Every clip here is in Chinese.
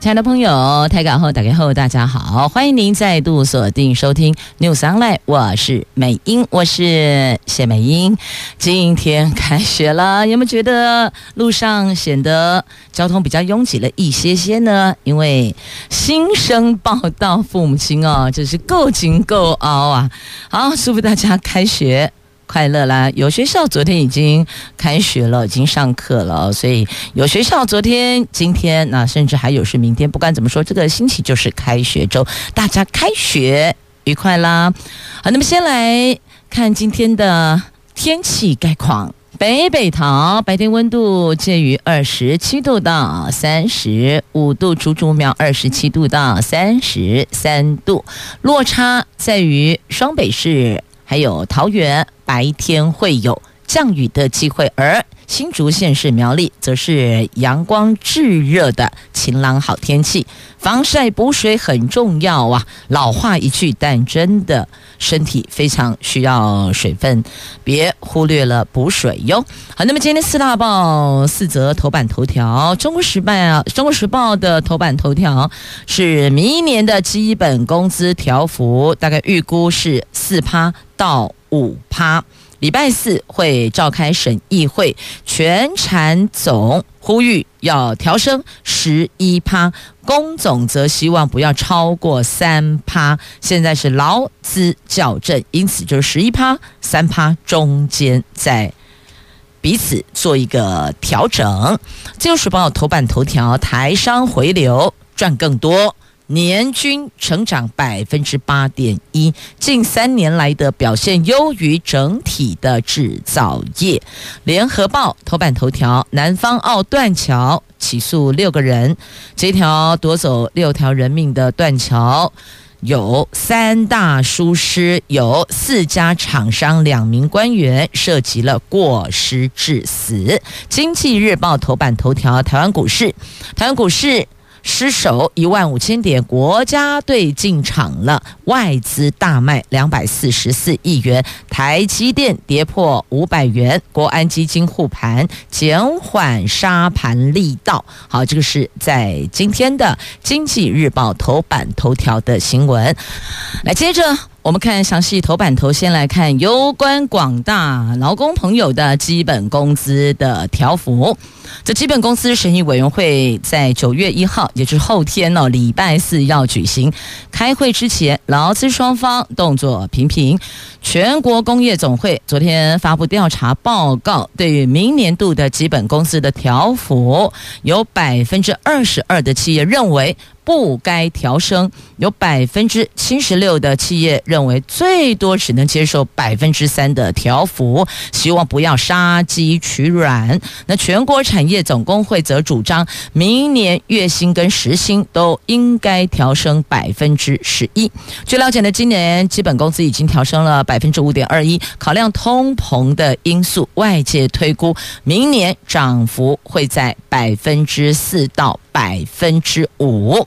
亲爱的朋友，台港后打开后，大家好，欢迎您再度锁定收听 News Online，我是美英，我是谢美英。今天开学了，有没有觉得路上显得交通比较拥挤了一些些呢？因为新生报到，父母亲哦，真是够紧够熬啊！好，祝福大家开学。快乐啦！有学校昨天已经开学了，已经上课了，所以有学校昨天、今天，那甚至还有是明天。不管怎么说，这个星期就是开学周，大家开学愉快啦！好，那么先来看今天的天气概况。北北桃白天温度介于二十七度到三十五度，竹竹苗二十七度到三十三度，落差在于双北市。还有桃园白天会有。降雨的机会，而新竹县市苗栗则是阳光炙热的晴朗好天气。防晒补水很重要啊！老话一句，但真的身体非常需要水分，别忽略了补水哟。好，那么今天四大报四则头版头条，《中国时报》啊，《中国时报》的头版头条是明年的基本工资调幅，大概预估是四趴。到五趴，礼拜四会召开审议会，全产总呼吁要调升十一趴，工总则希望不要超过三趴。现在是劳资校正，因此就是十一趴、三趴中间在彼此做一个调整。自由时报头版头条：台商回流赚更多。年均成长百分之八点一，近三年来的表现优于整体的制造业。联合报头版头条：南方澳断桥起诉六个人，这条夺走六条人命的断桥，有三大疏失，有四家厂商，两名官员涉及了过失致死。经济日报头版头条：台湾股市，台湾股市。失守一万五千点，国家队进场了，外资大卖两百四十四亿元，台积电跌破五百元，国安基金护盘，减缓杀盘力道。好，这个是在今天的经济日报头版头条的新闻。来，接着。我们看详细头版头，先来看有关广大劳工朋友的基本工资的条幅。这基本工资审议委员会在九月一号，也就是后天哦，礼拜四要举行开会之前，劳资双方动作频频。全国工业总会昨天发布调查报告，对于明年度的基本工资的条幅，有百分之二十二的企业认为。不该调升，有百分之七十六的企业认为最多只能接受百分之三的调幅，希望不要杀鸡取卵。那全国产业总工会则主张，明年月薪跟时薪都应该调升百分之十一。据了解呢，今年基本工资已经调升了百分之五点二一，考量通膨的因素，外界推估明年涨幅会在百分之四到百分之五。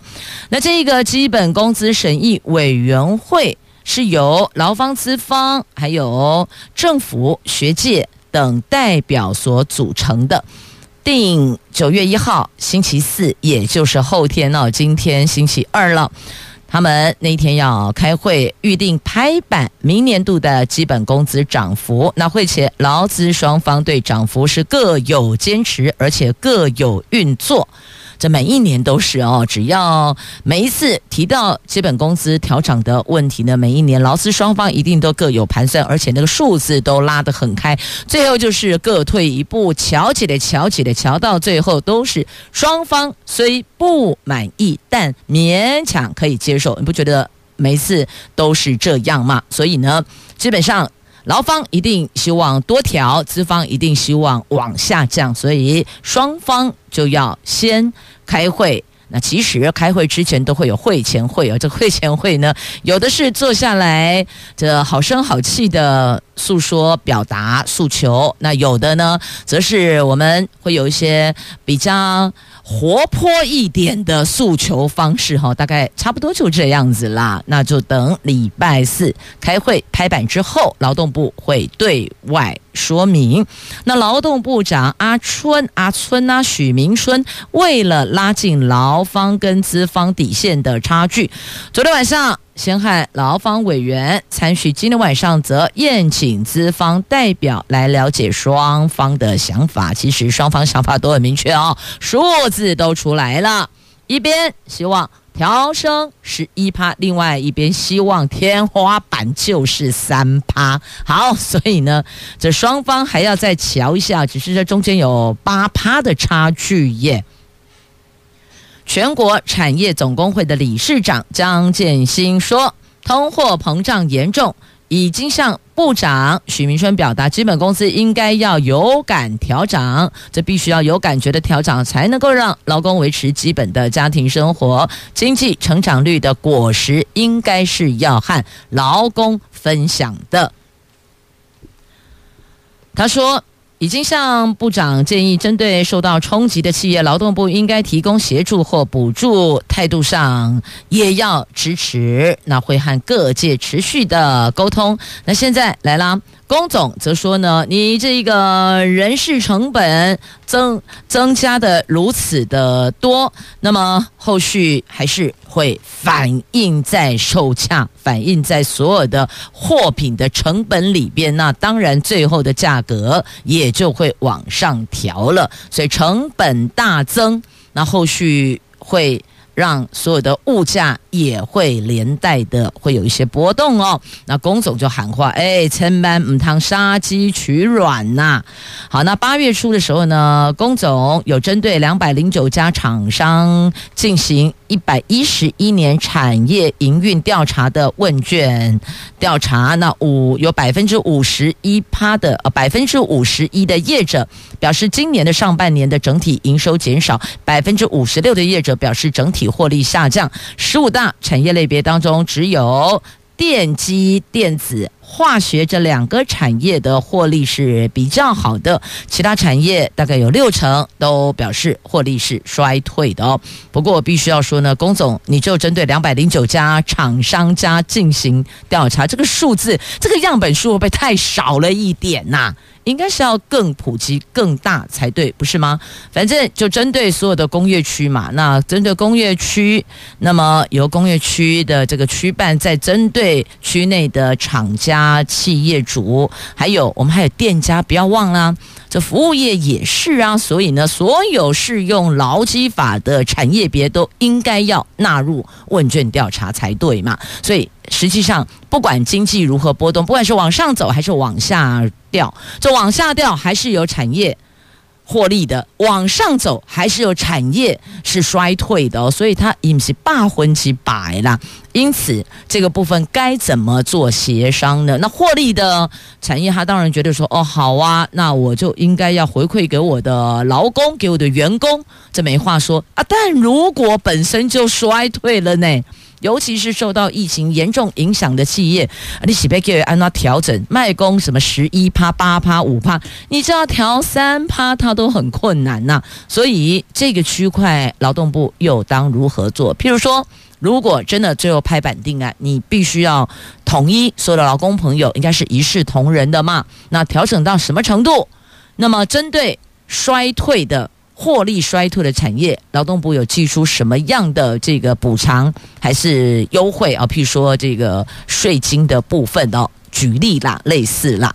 那这个基本工资审议委员会是由劳方、资方还有政府、学界等代表所组成的。定九月一号星期四，也就是后天哦，今天星期二了。他们那天要开会，预定拍板明年度的基本工资涨幅。那会前劳资双方对涨幅是各有坚持，而且各有运作。这每一年都是哦，只要每一次提到基本工资调涨的问题呢，每一年劳资双方一定都各有盘算，而且那个数字都拉得很开，最后就是各退一步，瞧起来，瞧起来，瞧到最后都是双方虽不满意，但勉强可以接受。你不觉得每次都是这样吗？所以呢，基本上。劳方一定希望多调，资方一定希望往下降，所以双方就要先开会。那其实开会之前都会有会前会，这会前会呢，有的是坐下来这好声好气的诉说、表达诉求，那有的呢，则是我们会有一些比较活泼一点的诉求方式，哈，大概差不多就这样子啦。那就等礼拜四开会拍板之后，劳动部会对外说明。那劳动部长阿春、阿春啊，许明春，为了拉近劳方跟资方底线的差距，昨天晚上。先和劳方委员参叙，今天晚上则宴请资方代表来了解双方的想法。其实双方想法都很明确哦，数字都出来了。一边希望调升十一趴，另外一边希望天花板就是三趴。好，所以呢，这双方还要再瞧一下，只是这中间有八趴的差距耶。全国产业总工会的理事长张建新说：“通货膨胀严重，已经向部长许明春表达，基本工资应该要有感调涨，这必须要有感觉的调涨，才能够让劳工维持基本的家庭生活。经济成长率的果实，应该是要和劳工分享的。”他说。已经向部长建议，针对受到冲击的企业，劳动部应该提供协助或补助，态度上也要支持。那会和各界持续的沟通。那现在来啦。龚总则说呢，你这个人事成本增增加的如此的多，那么后续还是会反映在售价，反映在所有的货品的成本里边，那当然最后的价格也就会往上调了。所以成本大增，那后续会。让所有的物价也会连带的会有一些波动哦。那工总就喊话，哎，千万唔通杀鸡取卵呐。好，那八月初的时候呢，工总有针对两百零九家厂商进行一百一十一年产业营运调查的问卷调查，那五有百分之五十一趴的呃百分之五十一的业者表示，今年的上半年的整体营收减少，百分之五十六的业者表示整体。获利下降，十五大产业类别当中，只有电机、电子、化学这两个产业的获利是比较好的，其他产业大概有六成都表示获利是衰退的哦。不过我必须要说呢，龚总，你就针对两百零九家厂商家进行调查，这个数字，这个样本数会不会太少了一点呐、应该是要更普及、更大才对，不是吗？反正就针对所有的工业区嘛。那针对工业区，那么由工业区的这个区办，再针对区内的厂家、企业主，还有我们还有店家，不要忘了，这服务业也是啊。所以呢，所有适用劳基法的产业别都应该要纳入问卷调查才对嘛。所以。实际上，不管经济如何波动，不管是往上走还是往下掉，就往下掉还是有产业获利的，往上走还是有产业是衰退的。所以它也是八分之百啦。因此，这个部分该怎么做协商呢？那获利的产业，他当然觉得说，哦，好啊，那我就应该要回馈给我的劳工，给我的员工，这没话说啊。但如果本身就衰退了呢？尤其是受到疫情严重影响的企业，你岂不给按照调整卖工什么十一趴、八趴、五趴，你只要调三趴，它都很困难呐、所以这个区块劳动部又当如何做？譬如说，如果真的最后拍板定案，你必须要统一所有的劳工朋友，应该是一视同仁的嘛？那调整到什么程度？那么针对衰退的。获利衰退的产业，劳动部有寄出什么样的这个补偿还是优惠啊？譬如说这个税金的部分哦，举例啦，类似啦。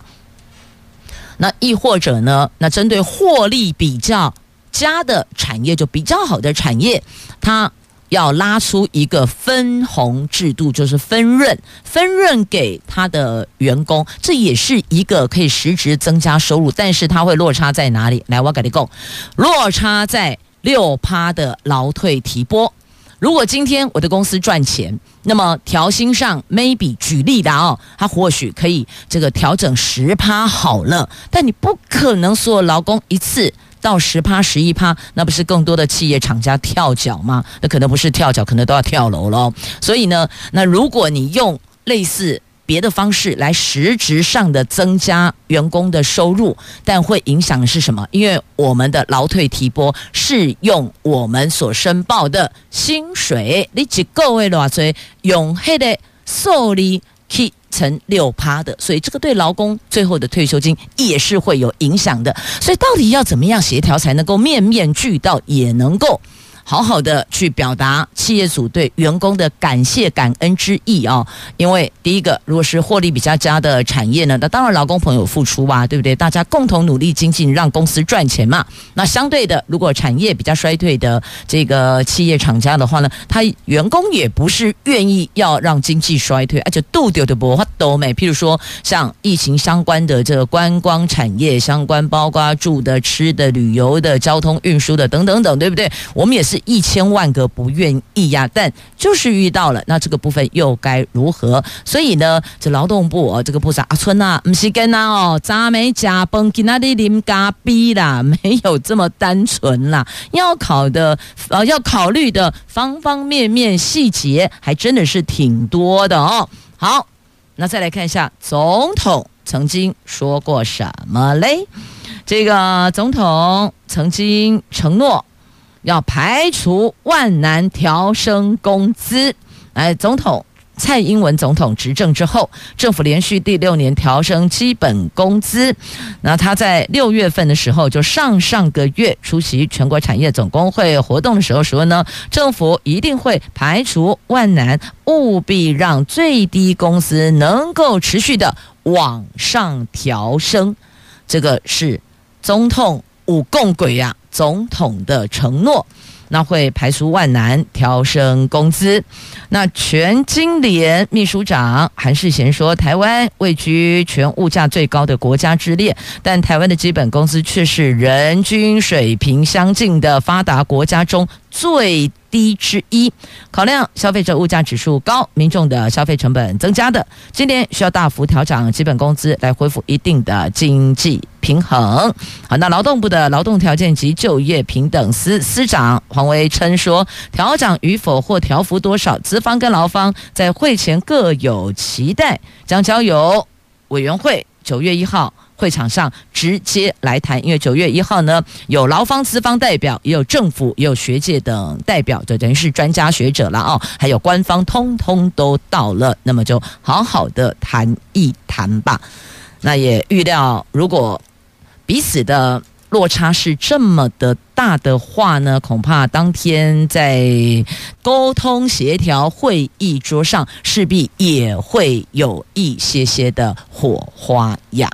那亦或者呢？那针对获利比较佳的产业，就比较好的产业，它。要拉出一个分红制度，就是分润，分润给他的员工，这也是一个可以实质增加收入，但是它会落差在哪里？来，我跟你讲，落差在六趴的劳退提拨。如果今天我的公司赚钱，那么调薪上 maybe 举例的哦，他或许可以这个调整十趴好了，但你不可能所有劳工一次。到十趴、十一趴，那不是更多的企业厂家跳脚吗？那可能不是跳脚，可能都要跳楼喽。所以呢，那如果你用类似别的方式来实质上的增加员工的收入，但会影响的是什么？因为我们的劳退提拨是用我们所申报的薪水，你几个位多少用黑的受理去成六趴的，所以这个对劳工最后的退休金也是会有影响的。所以到底要怎么样协调才能够面面俱到，也能够？好好的去表达企业主对员工的感谢感恩之意啊！因为第一个，如果是获利比较佳的产业呢，那当然劳工朋友付出啊，对不对？大家共同努力精进，让公司赚钱嘛。那相对的，如果产业比较衰退的这个企业厂家的话呢，他员工也不是愿意要让经济衰退，而且度丢的不话都没。譬如说，像疫情相关的这个观光产业相关，包括住的、吃的、旅游的、交通运输的等等等，对不对？我们也是。一千万个不愿意呀，但就是遇到了，那这个部分又该如何？所以呢，这劳动部哦，这个部长阿春呐，不是跟啊哦，咱没加崩，给那里啉咖啡啦，没有这么单纯啦，要考的呃，要考虑的方方面面细节还真的是挺多的哦。好，那再来看一下总统曾经说过什么嘞？这个总统曾经承诺。要排除万难调升工资。哎，总统蔡英文总统执政之后，政府连续第六年调升基本工资。那他在六月份的时候，就上上个月出席全国产业总工会活动的时候说呢，政府一定会排除万难，务必让最低工资能够持续的往上调升。这个是总统五共鬼呀。总统的承诺，那会排除万难调升工资。那全经联秘书长韩世贤说，台湾位居全物价最高的国家之列，但台湾的基本工资却是人均水平相近的发达国家中最低之一。考量消费者物价指数高，民众的消费成本增加的，今年需要大幅调涨基本工资来恢复一定的经济平衡。好，那劳动部的劳动条件及就业平等司司长黄维称说，调涨与否或调幅多少，资方跟劳方在会前各有期待，将交由委员会九月一号。会场上直接来谈，因为九月一号呢，有劳方、资方代表，也有政府，也有学界等代表，就等于是专家学者了哦，还有官方，通通都到了，那么就好好的谈一谈吧。那也预料，如果彼此的落差是这么的大的话呢，恐怕当天在沟通协调会议桌上，势必也会有一些些的火花呀。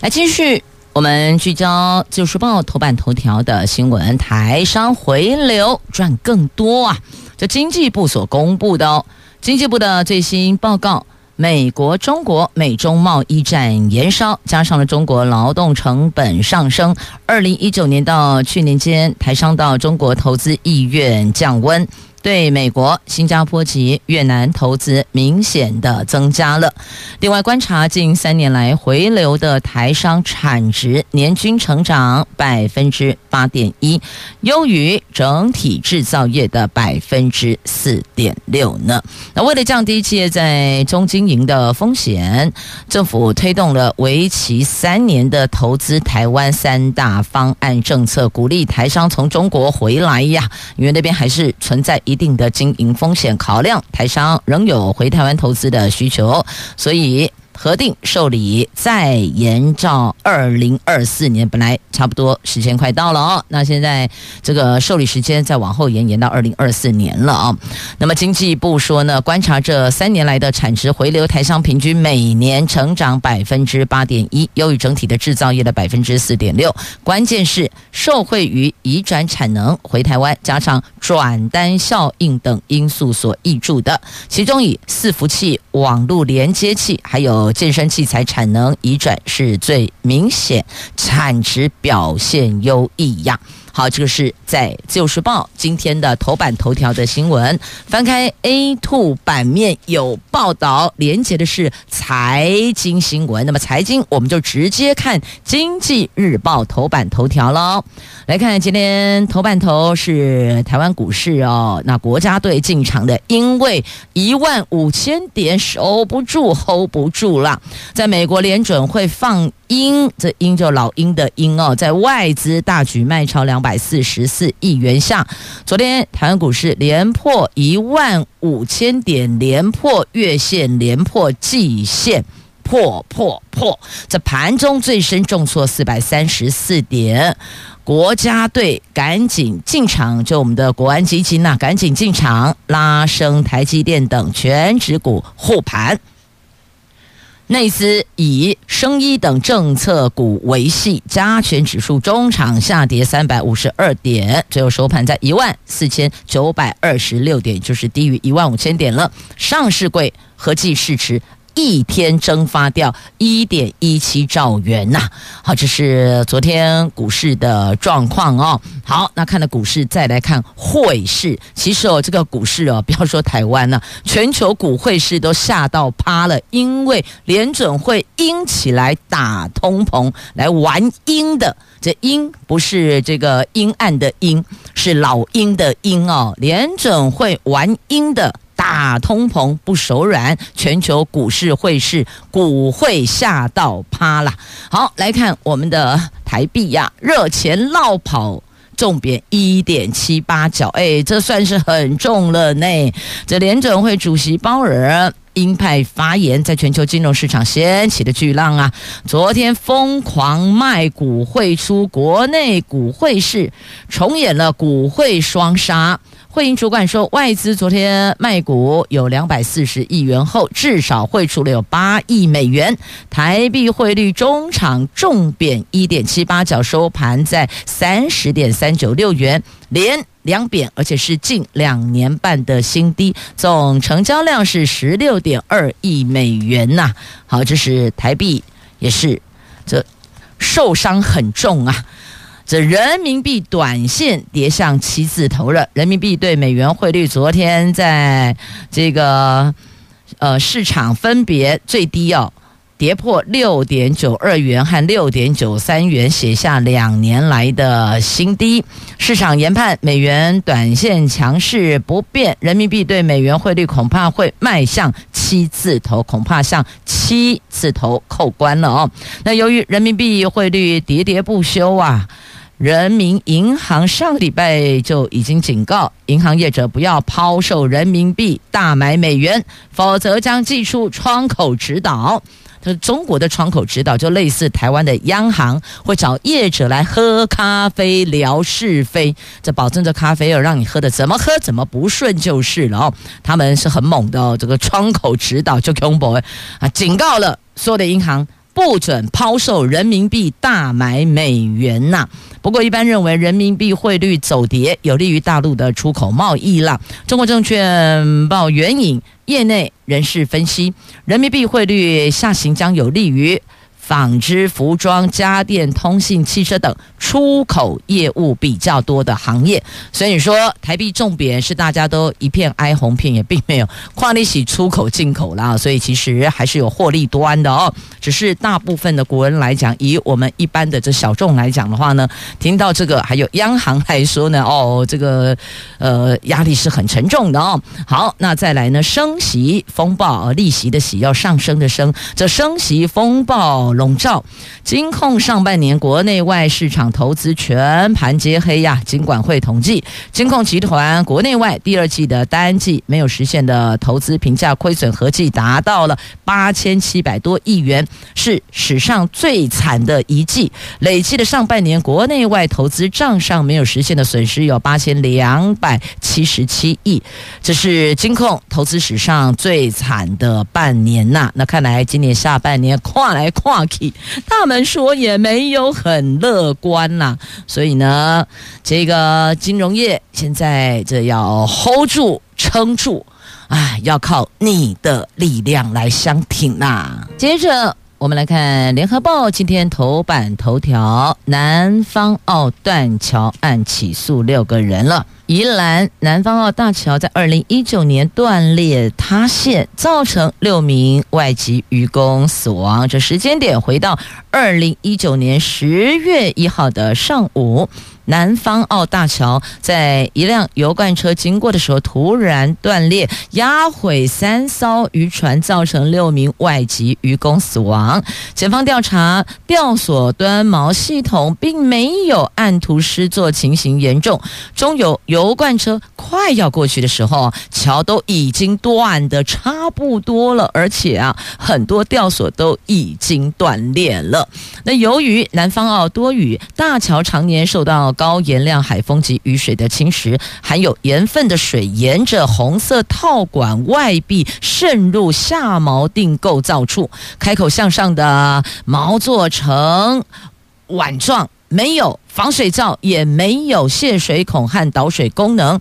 来继续，我们聚焦《自由时报》头版头条的新闻：台商回流赚更多啊！这经济部所公布的哦，经济部的最新报告，美国、中国、美中贸易战延烧，加上了中国劳动成本上升，二零一九年到去年间，台商到中国投资意愿降温。对美国、新加坡及越南投资明显的增加了。另外，观察近三年来回流的台商产值年均成长百分之八点一，优于整体制造业的百分之四点六呢。那为了降低企业在中经营的风险，政府推动了为期三年的投资台湾三大方案政策，鼓励台商从中国回来呀，因为那边还是存在一。一定的经营风险考量，台商仍有回台湾投资的需求，所以。核定受理再延照二零二四年，本来差不多时间快到了哦，那现在这个受理时间再往后延，延到二零二四年了啊。那么经济部说呢，观察这三年来的产值回流，台商平均每年成长百分之八点一，优于整体的制造业的百分之四点六。关键是受惠于移转产能回台湾，加上转单效应等因素所挹注的，其中以伺服器、网络连接器还。有健身器材产能移转是最明显，产值表现优异呀。好，这个是在《自由时报》今天的头版头条的新闻。翻开 A2 版面有报道，连接的是财经新闻。那么财经，我们就直接看《经济日报》头版头条喽。来看今天头版头是台湾股市哦，那国家队进场的，因为一万五千点守不住，hold 不住了。在美国联准会放鹰，这鹰就老鹰的鹰哦，在外资大举卖超两百四十四亿元下，昨天台湾股市连破一万五千点，连破月线，连破季线，破破破！这盘中最深重挫四百三十四点，国家队赶紧进场，就我们的国安基金呐，赶紧进场拉升台积电等全指股护盘。内资以生一等政策股为系，加权指数中场下跌三百五十二点，最后收盘在一万四千九百二十六点，就是低于一万五千点了。上市柜合计市值。一天蒸发掉一点一七兆元呐！好，这是昨天股市的状况哦。好，那看了股市，再来看汇市。其实哦，这个股市哦，不要说台湾了，全球股汇市都吓到趴了，因为联准会鹰起来打通膨，来玩鹰的。这鹰不是这个阴暗的鹰，是老鹰的鹰哦。联准会玩鹰的。打通膨不手软，全球股市汇市股汇吓到趴了。好，来看我们的台币呀，热钱落跑，重贬一点七八角，哎，这算是很重了呢。这联准会主席鲍尔鹰派发言，在全球金融市场掀起的巨浪啊，昨天疯狂卖股汇出国内股汇市，重演了股汇双杀。汇银主管说，外资昨天卖股有两百四十亿元后，至少汇出了有八亿美元。台币汇率中场重贬一点七八角，收盘在三十点三九六元，连两贬，而且是近两年半的新低。总成交量是十六点二亿美元呐。好，这是台币，也是这受伤很重啊。这人民币短线跌向七字头了。人民币对美元汇率昨天在这个呃市场分别最低哦，跌破六点九二元和六点九三元，写下两年来的新低。市场研判美元短线强势不变，人民币对美元汇率恐怕会迈向七字头，恐怕向七字头扣关了哦。那由于人民币汇率喋喋不休啊。人民银行上礼拜就已经警告银行业者不要抛售人民币，大买美元，否则将祭出窗口指导。这中国的窗口指导就类似台湾的央行会找业者来喝咖啡聊是非，这保证这咖啡要让你喝的怎么喝怎么不顺就是了哦。他们是很猛的哦，这个窗口指导就恐怖啊，警告了所有的银行。不准抛售人民币，大买美元呐！不过，一般认为人民币汇率走跌有利于大陆的出口贸易啦。中国证券报援引业内人士分析，人民币汇率下行将有利于。纺织、服装、家电、通信、汽车等出口业务比较多的行业，所以说台币重贬是大家都一片哀鸿遍野，也并没有跨利息出口进口啦，所以其实还是有获利端的哦。只是大部分的国人来讲，以我们一般的这小众来讲的话呢，听到这个还有央行来说呢，哦，这个呃压力是很沉重的哦。好，那再来呢，升息风暴，利息的息要上升的升，这升息风暴。笼罩金控上半年国内外市场投资全盘皆黑呀。金管会统计，金控集团国内外第二季的单季没有实现的投资评价亏损合计达到了八千七百多亿元，是史上最惨的一季。累计的上半年国内外投资账上没有实现的损失有八千两百七十七亿，这是金控投资史上最惨的半年呐。那看来今年下半年跨来跨。他们说也没有很乐观呐，所以呢，这个金融业现在这要 hold 住、撑住，啊，要靠你的力量来相挺呐、接着。我们来看《联合报》今天头版头条：南方澳断桥案起诉六个人了。宜兰南方澳大桥在二零一九年断裂塌陷，造成六名外籍渔工死亡。这时间点回到二零一九年十月一号的上午。南方澳大桥在一辆油罐车经过的时候突然断裂，压毁三艘渔船，造成六名外籍渔工死亡。检方调查，吊索端锚系统并没有按图施作，情形严重。中油油罐车快要过去的时候，桥都已经断得差不多了，而且啊，很多吊索都已经断裂了。那由于南方澳多雨，大桥常年受到高盐量海风及雨水的侵蚀，含有盐分的水沿着红色套管外壁渗入下锚定构造处，开口向上的锚做成碗状，没有防水罩，也没有泄水孔和导水功能。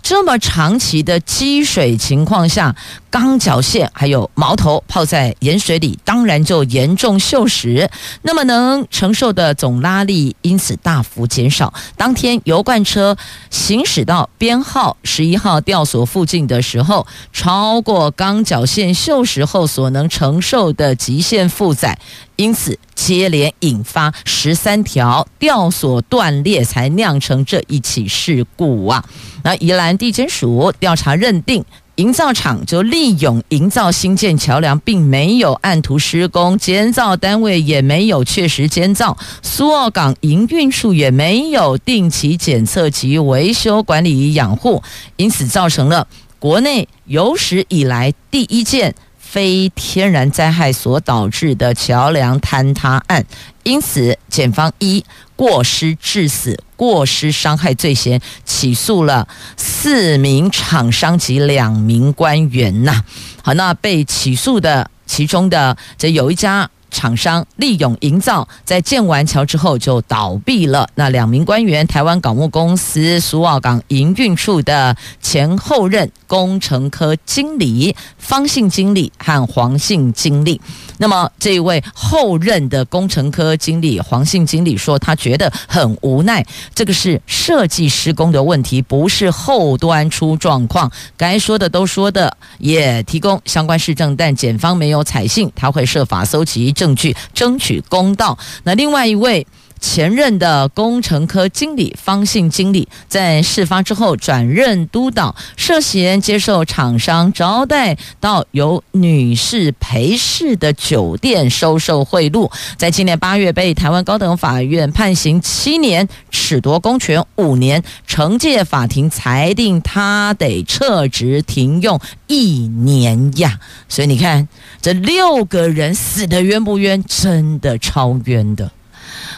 这么长期的积水情况下，钢绞线还有锚头泡在盐水里，当然就严重锈蚀。那么能承受的总拉力因此大幅减少。当天油罐车行驶到编号十一号吊索附近的时候，超过钢绞线锈蚀后所能承受的极限负载，因此接连引发十三条吊索断裂，才酿成这一起事故啊！那宜兰地检署调查认定。营造厂就利用营造新建桥梁，并没有按图施工，监造单位也没有确实监造，苏澳港营运处也没有定期检测及维修管理与养护，因此造成了国内有史以来第一件非天然灾害所导致的桥梁坍塌案。因此，检方一过失致死、过失伤害罪嫌起诉了四名厂商及两名官员呐。好，那被起诉的其中的这有一家。厂商利永营造在建完桥之后就倒闭了。那两名官员，台湾港务公司苏澳港营运处的前后任工程科经理方姓经理和黄姓经理。那么这一位后任的工程科经理黄姓经理说，他觉得很无奈，这个是设计施工的问题，不是后端出状况。该说的都说的，也提供相关事证，但检方没有采信，他会设法搜集证证据，争取公道。那另外一位。前任的工程科经理方姓经理在事发之后转任督导，涉嫌接受厂商招待到由女士陪侍的酒店收受贿赂，在今年八月被台湾高等法院判刑七年，褫夺公权五年，惩戒法庭裁定他得撤职停用一年呀。所以你看，这六个人死得冤不冤？真的超冤的。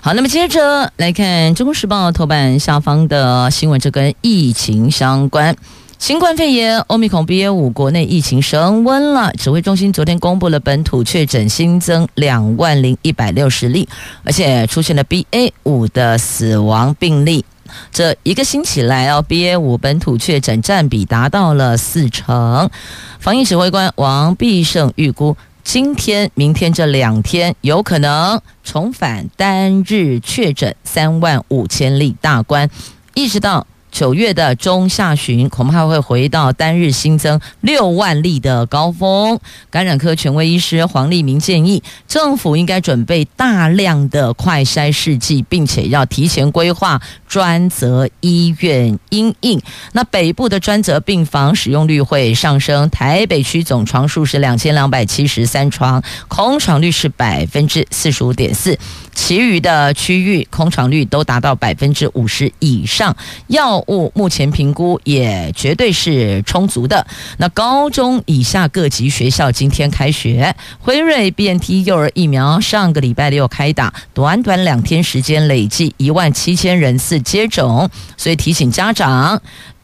好，那么接着来看《中国时报》头版下方的新闻，这跟疫情相关。新冠肺炎欧米孔 BA 五国内疫情升温了，指挥中心昨天公布了本土确诊新增两万零一百六十例，而且出现了 BA 五的死亡病例。这一个星期来哦，BA 五本土确诊占比达到了四成。防疫指挥官王必胜预估。今天、明天这两天有可能重返单日确诊三万五千例大关，一直到。九月的中下旬，恐怕会回到单日新增六万例的高峰。感染科权威医师黄立明建议，政府应该准备大量的快筛试剂，并且要提前规划专责医院因应。那北部的专责病房使用率会上升，台北区总床数是两千两百七十三床，空床率是百分之四十五点四。其余的区域空床率都达到百分之五十以上，药物目前评估也绝对是充足的。那高中以下各级学校今天开学，辉瑞 BNT 幼儿疫苗上个礼拜六开打，短短两天时间累计一万七千人次接种，所以提醒家长。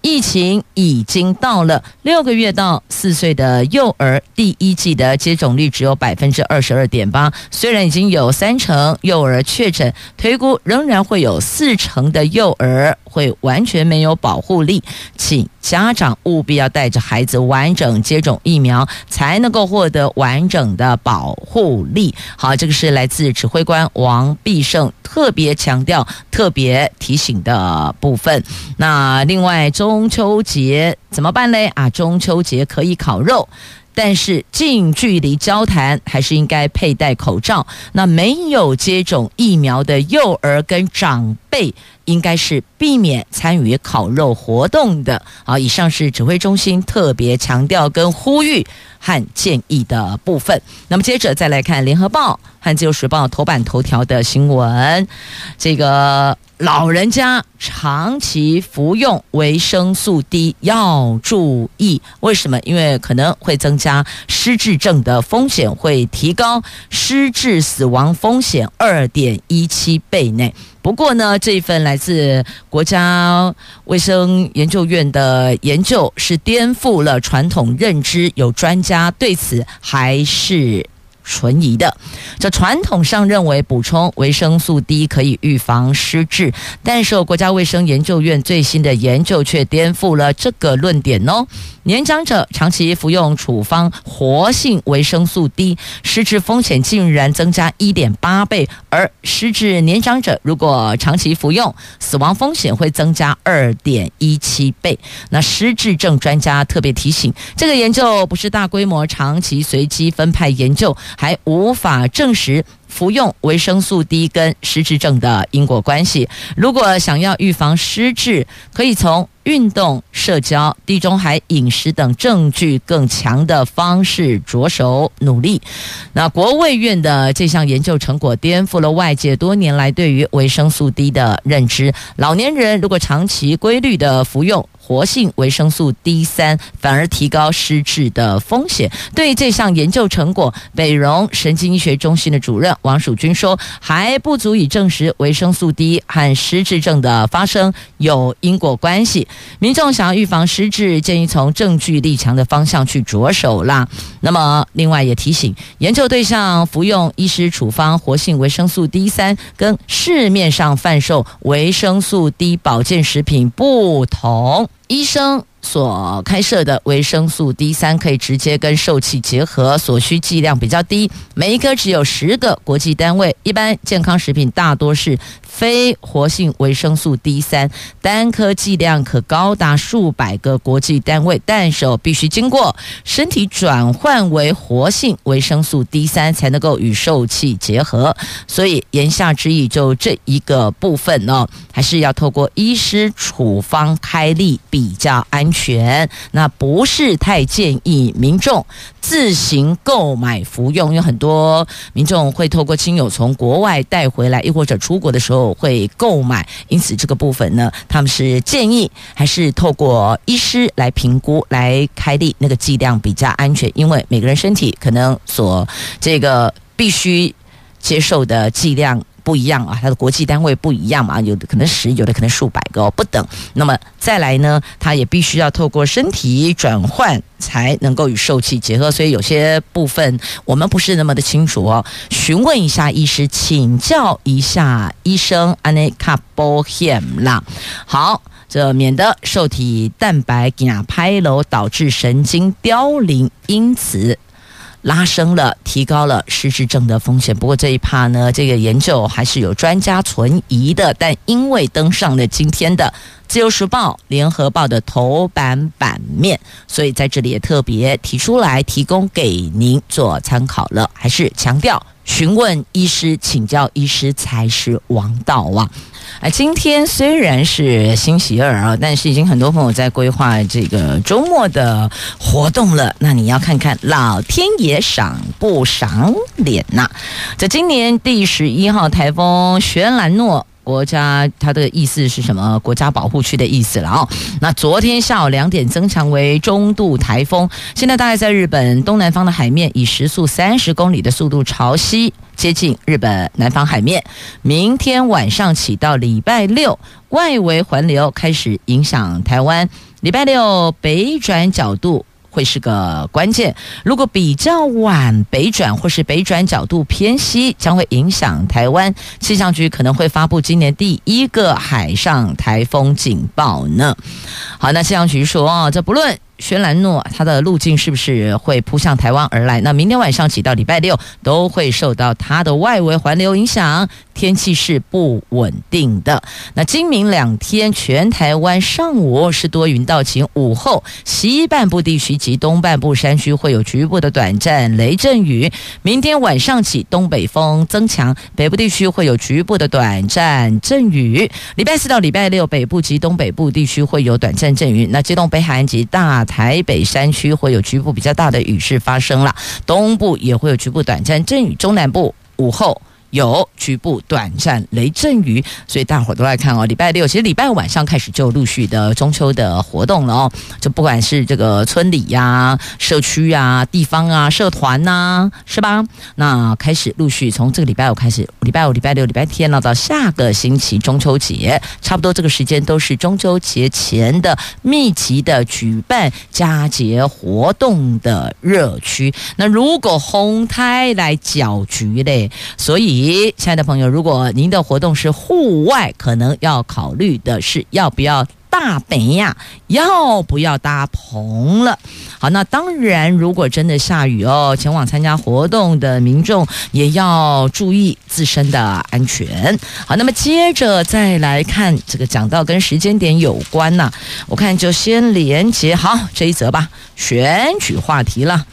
疫情已经到了六个月到四岁的幼儿，第一季的接种率只有百分之二十二点八。虽然已经有三成幼儿确诊，推估仍然会有四成的幼儿会完全没有保护力，请家长务必要带着孩子完整接种疫苗，才能够获得完整的保护力。好，这个是来自指挥官王必胜特别强调、特别提醒的部分。那另外，中秋节怎么办嘞？啊，中秋节可以烤肉。但是近距离交谈还是应该佩戴口罩。那没有接种疫苗的幼儿跟长辈，应该是避免参与烤肉活动的。好，以上是指挥中心特别强调跟呼吁和建议的部分。那么接着再来看《联合报》和《自由时报》头版头条的新闻，这个。老人家长期服用维生素 D 要注意，为什么？因为可能会增加失智症的风险，会提高失智死亡风险二点一七倍内。不过呢，这一份来自国家卫生研究院的研究是颠覆了传统认知，有专家对此还是。存疑的，这传统上认为补充维生素 D 可以预防失智，但是国家卫生研究院最新的研究却颠覆了这个论点哦。年长者长期服用处方活性维生素 D，失智风险竟然增加一点八倍，而失智年长者如果长期服用，死亡风险会增加二点一七倍。那失智症专家特别提醒，这个研究不是大规模、长期、随机分派研究。还无法证实服用维生素 D 跟失智症的因果关系。如果想要预防失智，可以从运动、社交、地中海饮食等证据更强的方式着手努力。那国卫院的这项研究成果颠覆了外界多年来对于维生素 D 的认知。老年人如果长期规律的服用，活性维生素 D 三反而提高失智的风险。对这项研究成果，北荣神经医学中心的主任王曙君说，还不足以证实维生素 D 和失智症的发生有因果关系。民众想要预防失智，建议从证据力强的方向去着手啦。那么，另外也提醒，研究对象服用医师处方活性维生素 D 三，跟市面上贩售维生素 D 保健食品不同。医生所开设的维生素 D 三可以直接跟受气结合，所需剂量比较低，每一颗只有十个国际单位。一般健康食品大多是非活性维生素 D 三，单颗剂量可高达数百个国际单位，但是必须经过身体转换为活性维生素 D 三才能够与受器结合。所以言下之意，就这一个部分呢，还是要透过医师处方开立。比较安全，那不是太建议民众自行购买服用，因为很多民众会透过亲友从国外带回来，亦或者出国的时候会购买，因此这个部分呢，他们是建议还是透过医师来评估来开立那个剂量比较安全，因为每个人身体可能所这个必须接受的剂量。不一样啊，它的国际单位不一样嘛，有的可能十，有的可能数百个哦，不等。那么再来呢，它也必须要透过身体转换才能够与受气结合，所以有些部分我们不是那么的清楚哦。询问一下医师，请教一下医生，安内卡保险啦。好，这免得受体蛋白压拍楼导致神经凋零，因此。拉升了，提高了失智症的风险。不过这一趴呢，这个研究还是有专家存疑的。但因为登上了今天的《自由时报》《联合报》的头版版面，所以在这里也特别提出来，提供给您做参考了。还是强调，询问医师、请教医师才是王道啊！啊，今天虽然是星期二啊，但是已经很多朋友在规划这个周末的活动了。那你要看看老天爷赏不赏脸呐、啊？在今年第十一号台风雪兰诺。国家它的意思是什么？国家保护区的意思了哦。那昨天下午两点增强为中度台风，现在大概在日本东南方的海面，以时速三十公里的速度朝西接近日本南方海面。明天晚上起到礼拜六，外围环流开始影响台湾。礼拜六北转角度。会是个关键。如果比较晚北转或是北转角度偏西，将会影响台湾。气象局可能会发布今年第一个海上台风警报呢。好，那气象局说，这不论。轩岚诺它的路径是不是会扑向台湾而来？那明天晚上起到礼拜六都会受到它的外围环流影响，天气是不稳定的。那今明两天全台湾上午是多云到晴，午后西半部地区及东半部山区会有局部的短暂雷阵雨。明天晚上起东北风增强，北部地区会有局部的短暂阵雨。礼拜四到礼拜六北部及东北部地区会有短暂阵雨。那机动北海岸及大台北山区会有局部比较大的雨势发生了，东部也会有局部短暂阵雨，中南部午后。有局部短暂雷阵雨，所以大伙都来看哦。礼拜六其实礼拜五晚上开始就陆续的中秋的活动了哦，就不管是这个村里呀、社区啊、地方啊、社团呐、是吧？那开始陆续从这个礼拜五开始，礼拜五、礼拜六、礼拜天呢，到下个星期中秋节，差不多这个时间都是中秋节前的密集的举办佳节活动的热区。那如果红胎来搅局嘞，所以。亲爱的朋友，如果您的活动是户外，可能要考虑的是要不要大棚呀，要不要搭棚了。好，那当然，如果真的下雨哦，前往参加活动的民众也要注意自身的安全。好，那么接着再来看这个讲到跟时间点有关呐、我看就先连接好这一则吧，选举话题了，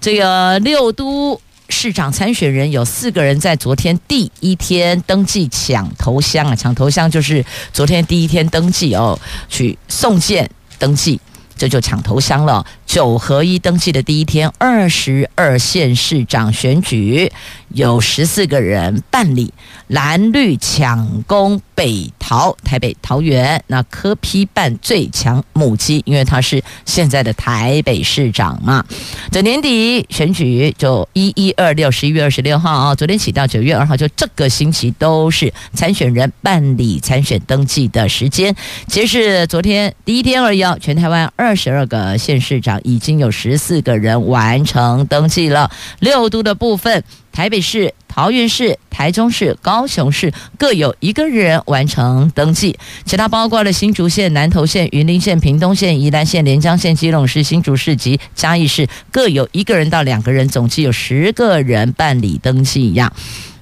这个六都。市长参选人有四个人在昨天第一天登记抢头香啊，抢头香就是昨天第一天登记哦，去送件登记，这就抢头香了。九合一登记的第一天，二十二县市长选举有十四个人办理，蓝绿抢攻北桃、台北桃园，那柯批办最强母鸡，因为他是现在的台北市长嘛。这年底选举就一一二六，十一月二十六号啊，昨天起到九月二号，就这个星期都是参选人办理参选登记的时间。其实昨天第一天而已，全台湾二十二个县市长。已经有十四个人完成登记了，六都的部分，台北市、桃园市、台中市、高雄市各有一个人完成登记，其他包括了新竹县、南投县、云林县、屏东县、宜兰县、连江县、基隆市、新竹市及嘉义市各有一个人到两个人，总计有十个人办理登记一样。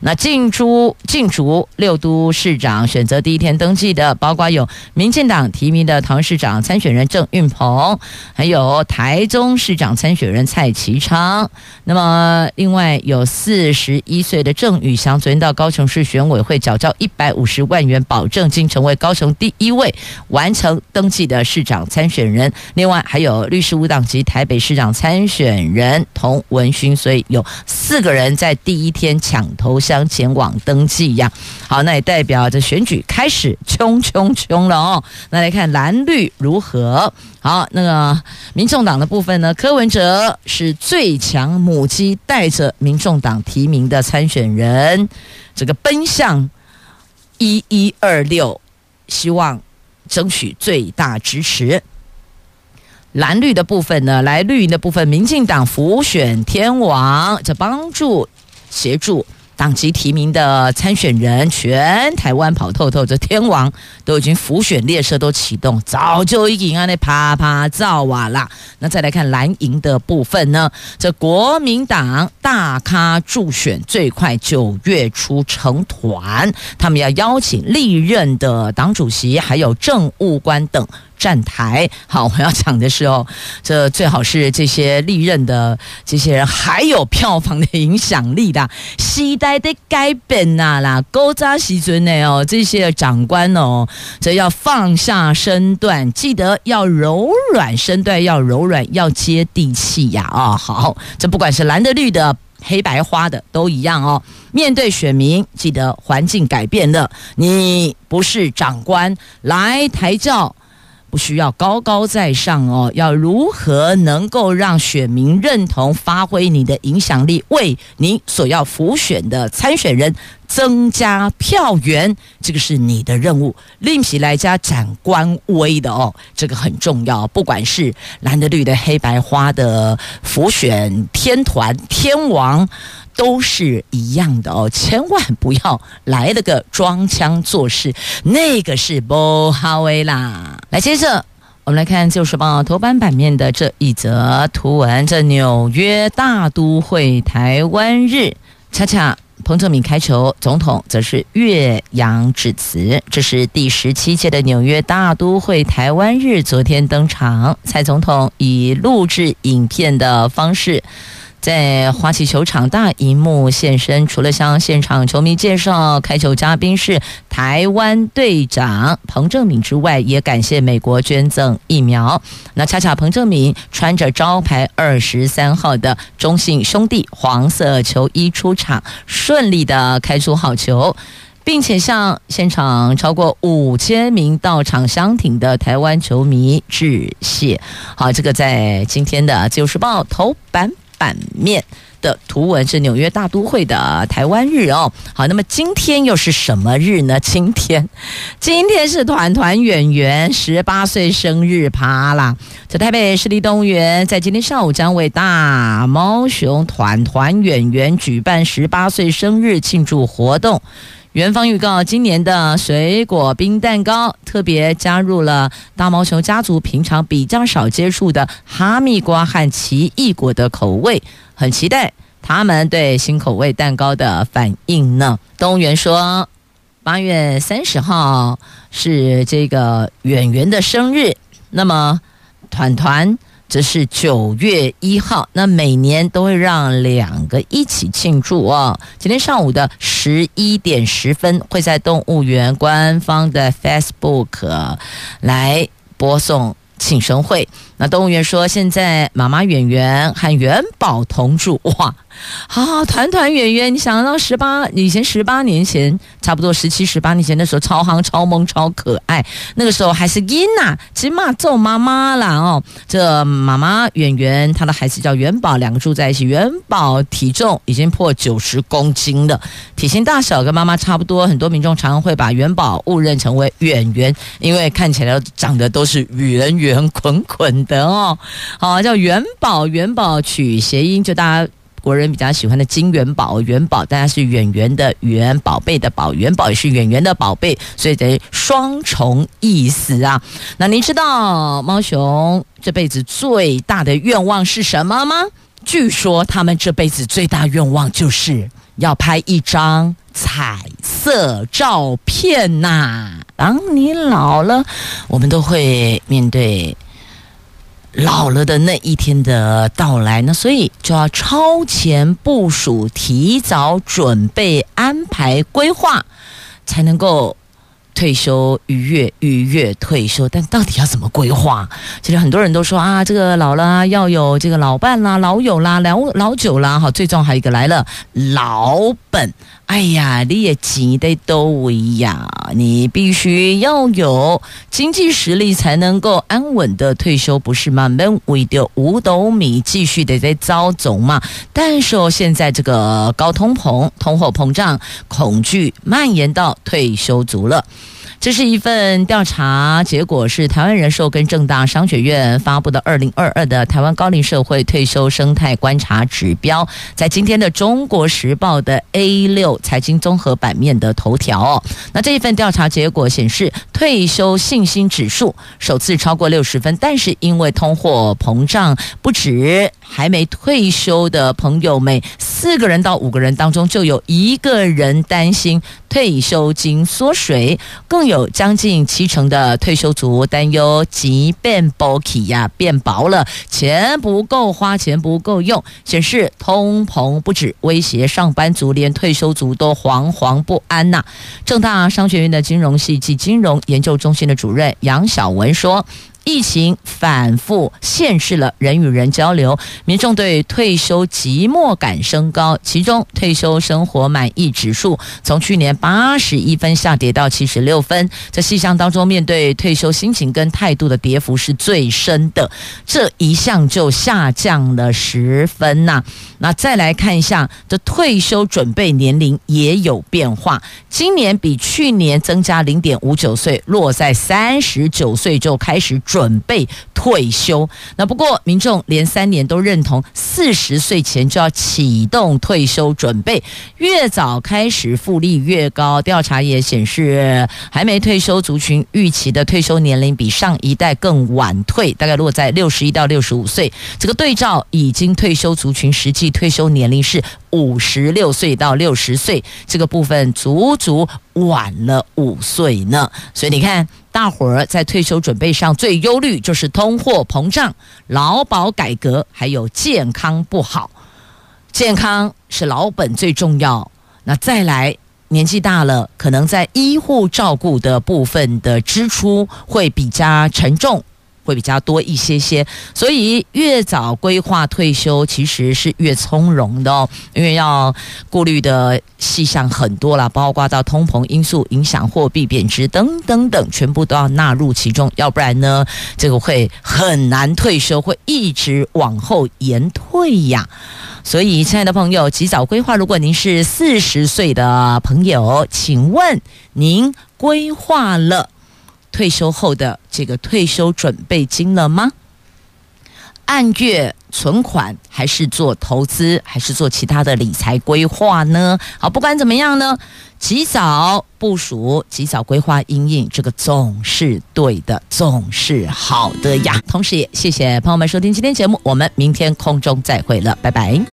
那进出进出六都市长选择第一天登记的，包括有民进党提名的唐市长参选人郑运鹏，还有台中市长参选人蔡其昌。那么另外有四十一岁的郑宇翔，昨天到高雄市选委会缴交一百五十万元保证金，成为高雄第一位完成登记的市长参选人。另外还有律师无党籍台北市长参选人童文勋，所以有四个人在第一天抢头。将前往登记一样，好，那也代表着选举开始冲冲冲了哦。那来看蓝绿如何？好，那个民众党的部分呢？柯文哲是最强母鸡，带着民众党提名的参选人，这个奔向一一二六，希望争取最大支持。蓝绿的部分呢？来绿营的部分，民进党辅选天王，这帮助协助。党籍提名的参选人，全台湾跑透透，这天王都已经浮选列车都启动，早就已经啊那啪啪照啊啦。那再来看蓝营的部分呢，这国民党大咖助选，最快九月初成团，他们要邀请历任的党主席还有政务官等。站台好，我要讲的是哦，这最好是这些历任的这些人还有票房的影响力的，时代的改变呐啦，勾扎西尊的哦，这些长官哦，这要放下身段，记得要柔软身段，要柔软，要接地气呀啊！好，这不管是蓝的、绿的、黑白花的都一样哦。面对选民，记得环境改变了，你不是长官来抬轿。不需要高高在上哦，要如何能够让选民认同，发挥你的影响力，为你所要浮选的参选人增加票源，这个是你的任务。另起来加展官威的哦，这个很重要。不管是蓝的、绿的、黑白花的，浮选天团、天王，都是一样的哦。千万不要来了个装腔作势，那个是不好的啦。来，接着我们来看《自由时报》头版版面的这一则图文：这纽约大都会台湾日，恰恰。彭正敏开球，总统则是岳阳致辞。这是第十七届的纽约大都会台湾日，昨天登场。蔡总统以录制影片的方式。在花旗球场大荧幕现身，除了向现场球迷介绍开球嘉宾是台湾队长彭正敏之外，也感谢美国捐赠疫苗。那恰恰彭正敏穿着招牌二十三号的中信兄弟黄色球衣出场，顺利的开出好球，并且向现场超过五千名到场相挺的台湾球迷致谢。好，这个在今天的《自由时报》头版。版面的图文是纽约大都会的台湾日哦。好，那么今天又是什么日呢？今天，今天是团团圆圆十八岁生日趴啦！在台北市立动物园，在今天上午将为大猫熊团团圆圆举办十八岁生日庆祝活动。元方预告，今年的水果冰蛋糕特别加入了大毛熊家族平常比较少接触的哈密瓜和奇异果的口味，很期待他们对新口味蛋糕的反应呢。动物园说，八月三十号是这个圆圆的生日，那么团团。这是九月一号，那每年都会让两个一起庆祝哦。今天上午的十一点十分，会在动物园官方的 Facebook 来播送庆生会。那动物园说，现在妈妈圆圆和元宝同住，哇！好，团团圆圆，你想到十八以前十八年前，差不多十七十八年前的时候，超夯、超萌、超可爱。那个时候还是囡呐，起码揍妈妈啦哦。这妈妈圆圆，她的孩子叫元宝，两个住在一起。元宝体重已经破九十公斤了，体型大小跟妈妈差不多。很多民众常常会把元宝误认成为圆圆，因为看起来长得都是圆圆 滚滚的哦。好，叫元宝，元宝取谐音，就大家。国人比较喜欢的金元宝，元宝大家是圆圆的元，宝贝的宝，元宝也是圆圆的宝贝，所以等于双重意思啊。那您知道猫熊这辈子最大的愿望是什么吗？据说他们这辈子最大愿望就是要拍一张彩色照片呐、当你老了，我们都会面对。老了的那一天的到来，那所以就要超前部署、提早准备、安排、规划，才能够退休愉悦、愉悦退休。但到底要怎么规划？其实很多人都说啊，这个老了要有这个老伴啦、老友啦、老老酒啦，好，最重要还有一个来了，老本。哎呀，你也急得都一样，你必须要有经济实力才能够安稳的退休，不是吗？们为的五斗米继续的在遭总嘛。但是哦，现在这个高通膨、通货膨胀恐惧蔓延到退休族了。这是一份调查结果，是台湾人寿跟正大商学院发布的二零二二的台湾高龄社会退休生态观察指标，在今天的《中国时报》的 A 六财经综合版面的头条。那这一份调查结果显示，退休信心指数首次超过六十分，但是因为通货膨胀，不止还没退休的朋友们，四个人到五个人当中就有一个人担心退休金缩水，更有将近七成的退休族担忧钱变薄起呀，变薄了，钱不够花，钱不够用，显示通膨不止威胁上班族，连退休族都惶惶不安呐、啊。政大商学院的金融系及金融研究中心的主任杨晓文说。疫情反复限制了人与人交流，民众对退休寂寞感升高。其中，退休生活满意指数从去年八十一分下跌到七十六分。在细项当中，面对退休心情跟态度的跌幅是最深的，这一项就下降了十分呐、那再来看一下，这退休准备年龄也有变化，今年比去年增加零点五九岁，落在三十九岁就开始准。备退休，那不过民众连三年都认同四十岁前就要启动退休准备，越早开始复利越高。调查也显示，还没退休族群预期的退休年龄比上一代更晚退，大概落在六十一到六十五岁。这个对照已经退休族群实际退休年龄是五十六岁到六十岁，这个部分足足晚了五岁呢。所以你看。大伙儿在退休准备上最忧虑就是通货膨胀、劳保改革，还有健康不好。健康是老本最重要。那再来，年纪大了，可能在医护照顾的部分的支出会比较沉重。会比较多一些些，所以越早规划退休其实是越从容的哦，因为要顾虑的细项很多啦，包括到通膨因素影响货币贬值等等等，全部都要纳入其中，要不然呢，这个会很难退休，会一直往后延退呀。所以，亲爱的朋友，及早规划，如果您是四十岁的朋友，请问您规划了？退休后的这个退休准备金了吗？按月存款，还是做投资，还是做其他的理财规划呢？好，不管怎么样呢，及早部署，及早规划，因应这个总是对的，总是好的呀。同时也谢谢朋友们收听今天节目，我们明天空中再会了，拜拜。